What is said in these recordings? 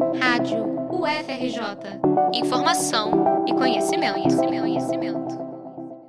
Rádio UFRJ. Informação e conhecimento, conhecimento, conhecimento.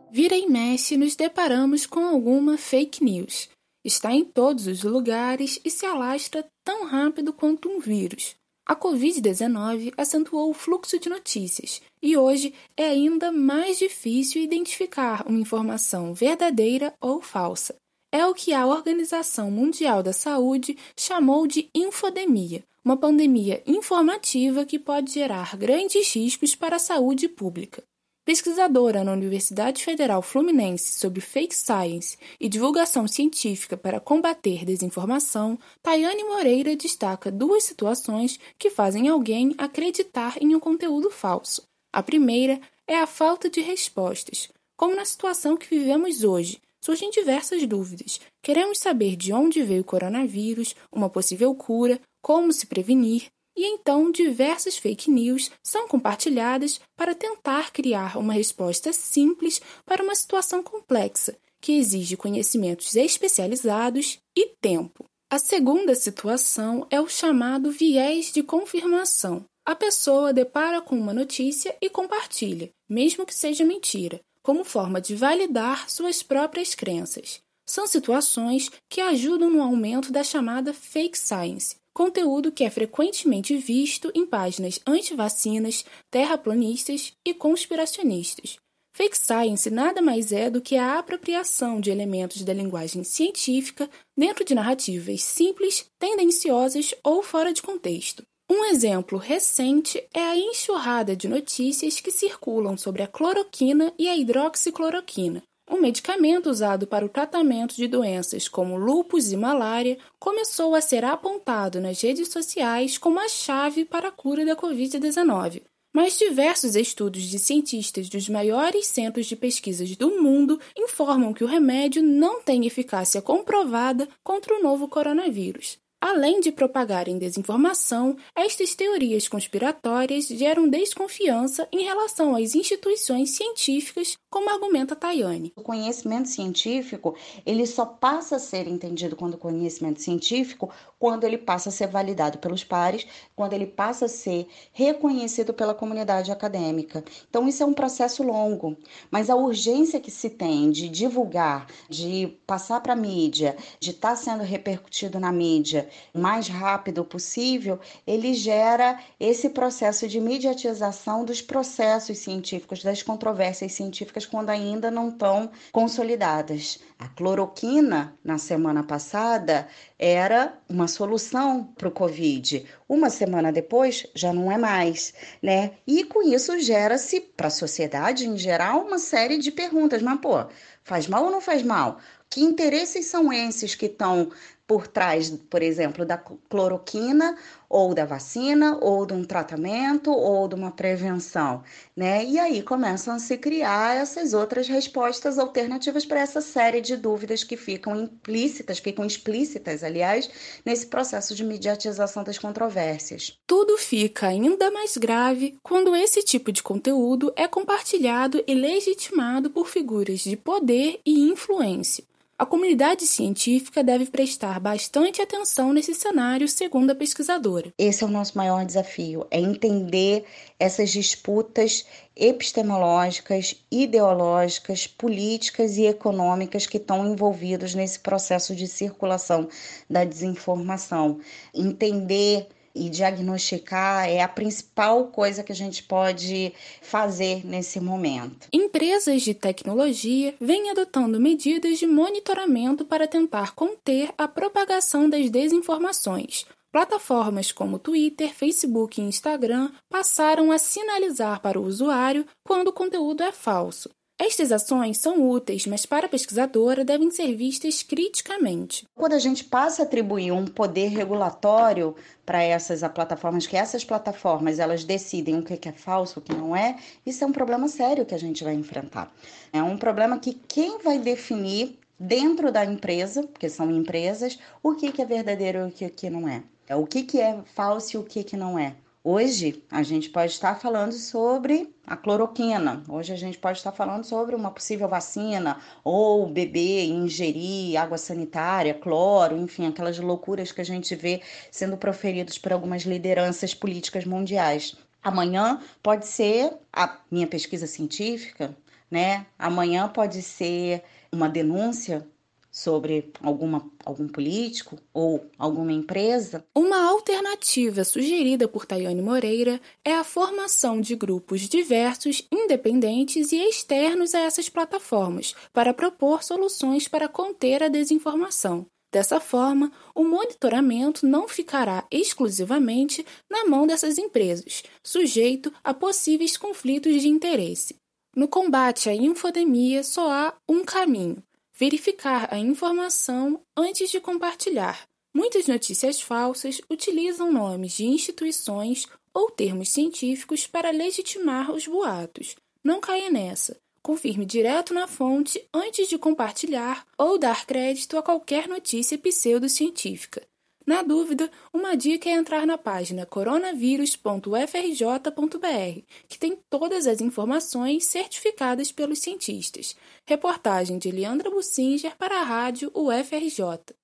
Vira e mexe, nos deparamos com alguma fake news. Está em todos os lugares e se alastra tão rápido quanto um vírus. A Covid-19 acentuou o fluxo de notícias e hoje é ainda mais difícil identificar uma informação verdadeira ou falsa. É o que a Organização Mundial da Saúde chamou de infodemia, uma pandemia informativa que pode gerar grandes riscos para a saúde pública. Pesquisadora na Universidade Federal Fluminense sobre fake science e divulgação científica para combater desinformação, Tayane Moreira destaca duas situações que fazem alguém acreditar em um conteúdo falso. A primeira é a falta de respostas, como na situação que vivemos hoje. Surgem diversas dúvidas. Queremos saber de onde veio o coronavírus, uma possível cura, como se prevenir, e então diversas fake news são compartilhadas para tentar criar uma resposta simples para uma situação complexa que exige conhecimentos especializados e tempo. A segunda situação é o chamado viés de confirmação. A pessoa depara com uma notícia e compartilha, mesmo que seja mentira, como forma de validar suas próprias crenças. São situações que ajudam no aumento da chamada fake science, conteúdo que é frequentemente visto em páginas anti-vacinas, terraplanistas e conspiracionistas. Fake science nada mais é do que a apropriação de elementos da linguagem científica dentro de narrativas simples, tendenciosas ou fora de contexto. Um exemplo recente é a enxurrada de notícias que circulam sobre a cloroquina e a hidroxicloroquina, um medicamento usado para o tratamento de doenças como lúpus e malária começou a ser apontado nas redes sociais como a chave para a cura da Covid-19. Mas diversos estudos de cientistas dos maiores centros de pesquisas do mundo informam que o remédio não tem eficácia comprovada contra o novo coronavírus. Além de propagarem desinformação, estas teorias conspiratórias geram desconfiança em relação às instituições científicas, como argumenta Tayane. O conhecimento científico, ele só passa a ser entendido quando conhecimento científico, quando ele passa a ser validado pelos pares, quando ele passa a ser reconhecido pela comunidade acadêmica. Então isso é um processo longo, mas a urgência que se tem de divulgar, de passar para a mídia, de estar tá sendo repercutido na mídia, mais rápido possível, ele gera esse processo de mediatização dos processos científicos, das controvérsias científicas quando ainda não estão consolidadas. A cloroquina, na semana passada, era uma solução para o Covid. Uma semana depois, já não é mais, né? E com isso gera-se, para a sociedade em geral, uma série de perguntas. Mas, pô, faz mal ou não faz mal? Que interesses são esses que estão por trás, por exemplo, da cloroquina ou da vacina ou de um tratamento ou de uma prevenção, né? E aí começam a se criar essas outras respostas alternativas para essa série de dúvidas que ficam implícitas, ficam explícitas, aliás, nesse processo de mediatização das controvérsias. Tudo fica ainda mais grave quando esse tipo de conteúdo é compartilhado e legitimado por figuras de poder e influência. A comunidade científica deve prestar bastante atenção nesse cenário, segundo a pesquisadora. Esse é o nosso maior desafio, é entender essas disputas epistemológicas, ideológicas, políticas e econômicas que estão envolvidos nesse processo de circulação da desinformação. Entender e diagnosticar é a principal coisa que a gente pode fazer nesse momento. Empresas de tecnologia vêm adotando medidas de monitoramento para tentar conter a propagação das desinformações. Plataformas como Twitter, Facebook e Instagram passaram a sinalizar para o usuário quando o conteúdo é falso. Estas ações são úteis, mas para a pesquisadora devem ser vistas criticamente. Quando a gente passa a atribuir um poder regulatório para essas plataformas, que essas plataformas elas decidem o que é falso, o que não é, isso é um problema sério que a gente vai enfrentar. É um problema que quem vai definir dentro da empresa, porque são empresas, o que é verdadeiro e o que não é. O que é falso e o que não é Hoje a gente pode estar falando sobre a cloroquina, hoje a gente pode estar falando sobre uma possível vacina, ou beber, ingerir água sanitária, cloro, enfim, aquelas loucuras que a gente vê sendo proferidas por algumas lideranças políticas mundiais. Amanhã pode ser a minha pesquisa científica, né? Amanhã pode ser uma denúncia sobre alguma, algum político ou alguma empresa? Uma alternativa sugerida por Tayane Moreira é a formação de grupos diversos, independentes e externos a essas plataformas, para propor soluções para conter a desinformação. Dessa forma, o monitoramento não ficará exclusivamente na mão dessas empresas, sujeito a possíveis conflitos de interesse. No combate à infodemia, só há um caminho: verificar a informação antes de compartilhar. Muitas notícias falsas utilizam nomes de instituições ou termos científicos para legitimar os boatos. Não caia nessa. Confirme direto na fonte antes de compartilhar ou dar crédito a qualquer notícia pseudocientífica. Na dúvida, uma dica é entrar na página coronavírus.ufrj.br, que tem todas as informações certificadas pelos cientistas. Reportagem de Leandra Bussinger para a rádio UFRJ.